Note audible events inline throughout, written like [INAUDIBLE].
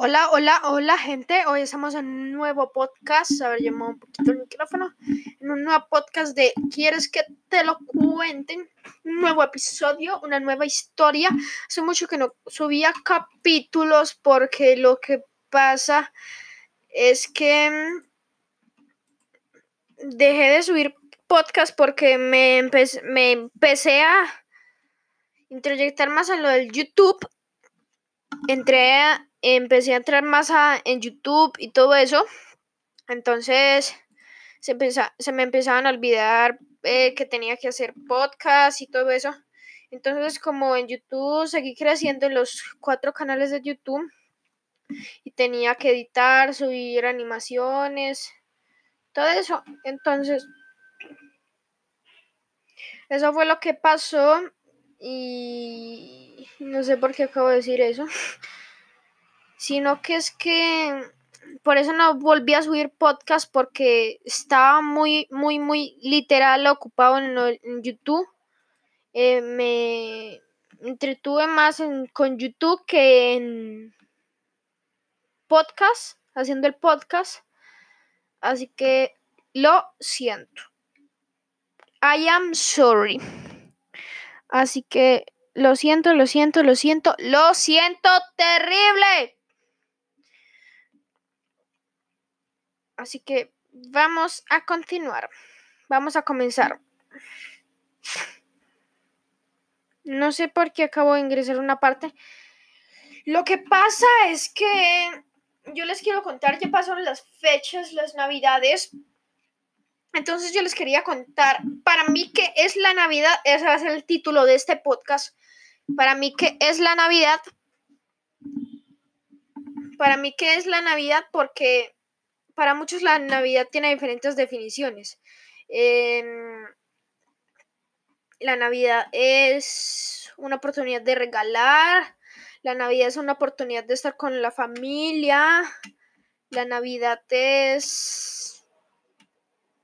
Hola, hola, hola gente. Hoy estamos en un nuevo podcast. A ver, llamo un poquito el micrófono. En un nuevo podcast de ¿Quieres que te lo cuenten? Un nuevo episodio, una nueva historia. Hace mucho que no subía capítulos porque lo que pasa es que mm, dejé de subir podcast porque me, empecé, me empecé a introyectar más en lo del YouTube. Entré a empecé a entrar más en YouTube y todo eso. Entonces se, se me empezaban a olvidar eh, que tenía que hacer podcast y todo eso. Entonces como en YouTube seguí creciendo en los cuatro canales de YouTube y tenía que editar, subir animaciones, todo eso. Entonces, eso fue lo que pasó y no sé por qué acabo de decir eso [LAUGHS] sino que es que por eso no volví a subir podcast porque estaba muy, muy, muy literal ocupado en, YouTube. Eh, me entretuve más con YouTube que en podcast, haciendo el podcast. Así que lo siento. I am sorry. Así que lo siento, lo siento, lo siento, lo siento terrible. Así que vamos a continuar. Vamos a comenzar. No sé por qué acabo de ingresar una parte. Lo que pasa es que yo les quiero contar, ya pasaron las fechas, las navidades. Entonces yo les quería contar, para mí qué es la Navidad, ese va a ser el título de este podcast. Para mí qué es la Navidad. Para mí qué es la Navidad porque para muchos la Navidad tiene diferentes definiciones. Em, la Navidad es una oportunidad de regalar, la Navidad es una oportunidad de estar con la familia, la Navidad es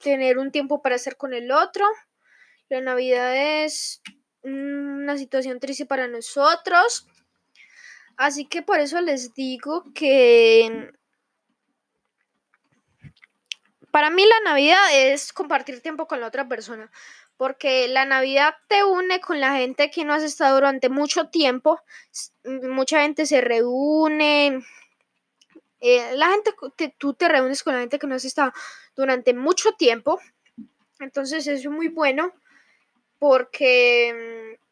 tener un tiempo para estar con el otro, la Navidad es una situación triste para nosotros. Así que por eso les digo que para mí la Navidad es compartir tiempo con la otra persona, porque la Navidad te une con la gente que no has estado durante mucho tiempo, mucha gente se reúne, eh, la gente, tú te reúnes con la gente que no has estado durante mucho tiempo, entonces es muy bueno porque mm,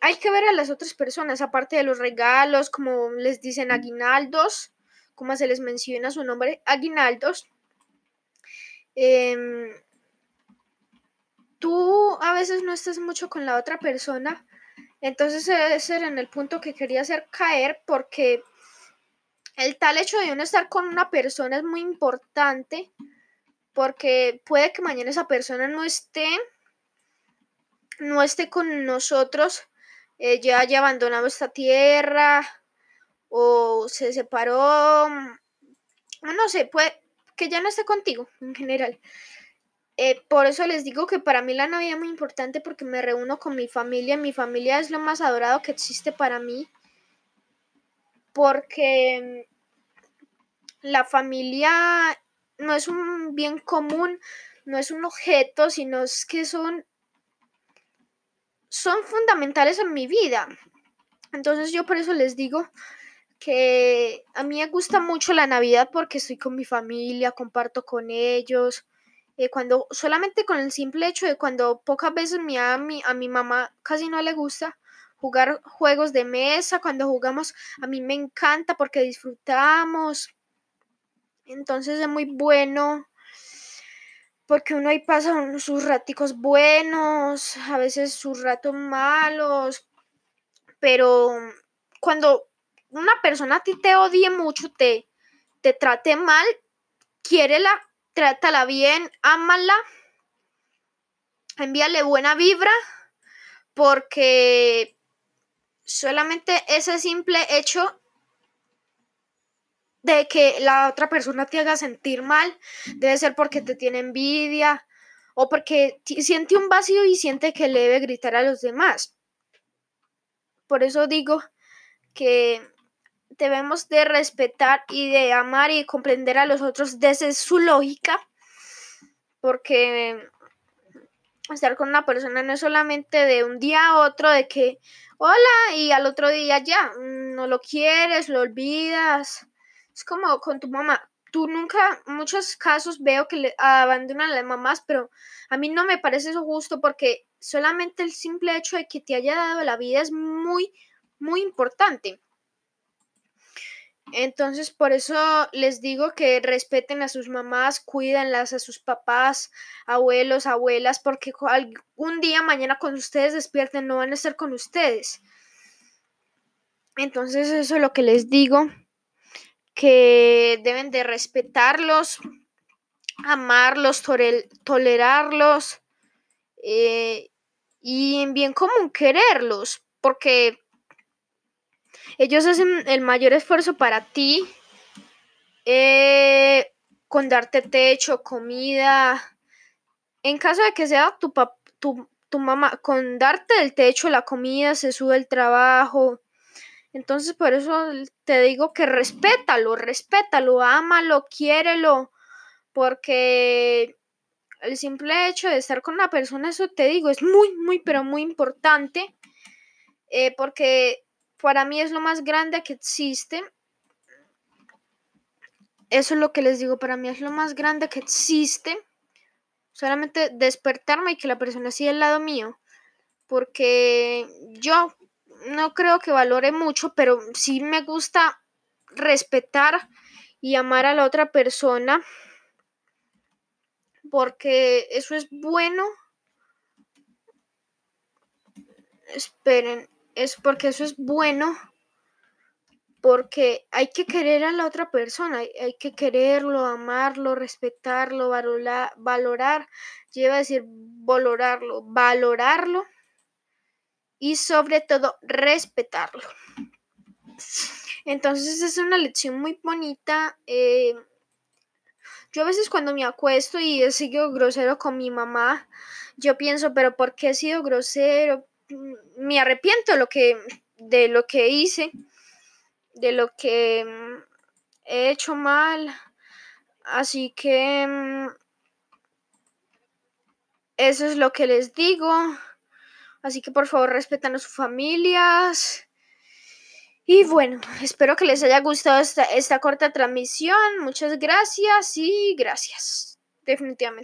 hay que ver a las otras personas, aparte de los regalos, como les dicen aguinaldos, como se les menciona su nombre, aguinaldos Em, tú a veces no estás mucho con la otra persona, entonces ese era en el punto que quería hacer caer porque el tal hecho de uno estar con una persona es muy importante porque puede que mañana esa persona no esté no esté con nosotros eh, ya haya abandonado esta tierra o se separó no sé puede que ya no esté contigo en general. Eh, por eso les digo que para mí la Navidad es muy importante porque me reúno con mi familia. Mi familia es lo más adorado que existe para mí. Porque mm, la familia no es un bien común, no es un objeto, sino es que son, son fundamentales en mi vida. Entonces yo por eso les digo que a mí me gusta mucho la Navidad porque estoy con mi familia, comparto con ellos. Eh, cuando solamente con el simple hecho de cuando pocas veces mi, a, mi, a mi mamá casi no le gusta jugar juegos de mesa, cuando jugamos a mí me encanta porque disfrutamos. Entonces es muy bueno porque uno ahí pasa sus raticos buenos, a veces sus ratos malos, pero cuando una persona a ti te odie mucho, te, te trate mal, quiérela, trátala bien, ámala, envíale buena vibra, porque solamente ese simple hecho de que la otra persona te haga sentir mal, debe ser porque te tiene envidia o porque siente un vacío y siente que le debe gritar a los demás. Por eso digo que debemos de respetar y de amar y comprender a los otros desde su lógica, porque estar con una persona no es solamente de un día a otro de que hola y al otro día ya no lo quieres, lo olvidas. Es como con tu mamá. Tú nunca, muchos casos veo que le abandonan a las mamás, pero a mí no me parece eso justo porque solamente el simple hecho de que te haya dado la vida es muy, muy importante. Entonces, por eso les digo que respeten a sus mamás, cuídenlas a sus papás, abuelos, abuelas, porque un día mañana cuando ustedes despierten no van a estar con ustedes. Entonces, eso es lo que les digo, que deben de respetarlos, amarlos, tolerarlos eh, y en bien común quererlos, porque ellos hacen el mayor esfuerzo para ti eh, con darte techo, comida. En caso de que sea tu, tu, tu mamá, con darte el techo, la comida, se sube el trabajo. Entonces, por eso te digo que respétalo, respétalo, ámalo, quiérelo, porque el simple hecho de estar con una persona, eso te digo, es muy, muy, pero muy importante, eh, porque para mí es lo más grande que existe. Eso es lo que les digo, para mí es lo más grande que existe. Solamente despertarme y que la persona siga al lado mío. Porque yo no creo que valore mucho, pero sí me gusta respetar y amar a la otra persona. Porque eso es bueno. Esperen, es porque eso es bueno, porque hay que querer a la otra persona, hay, que quererlo, amarlo, respetarlo, valorar, valorar, lleva a decir valorarlo, valorarlo y sobre todo respetarlo. Entonces es una lección muy bonita. Eh, yo a veces cuando me acuesto y he sido grosero con mi mamá, yo pienso, pero ¿por qué he sido grosero? Me arrepiento de lo que, de lo que hice, de lo que mm, he hecho mal. Así que mm, eso es lo que les digo. Así que por favor respetan a sus familias. Y bueno, espero que les haya gustado esta, esta corta transmisión. Muchas gracias y gracias. Definitivamente.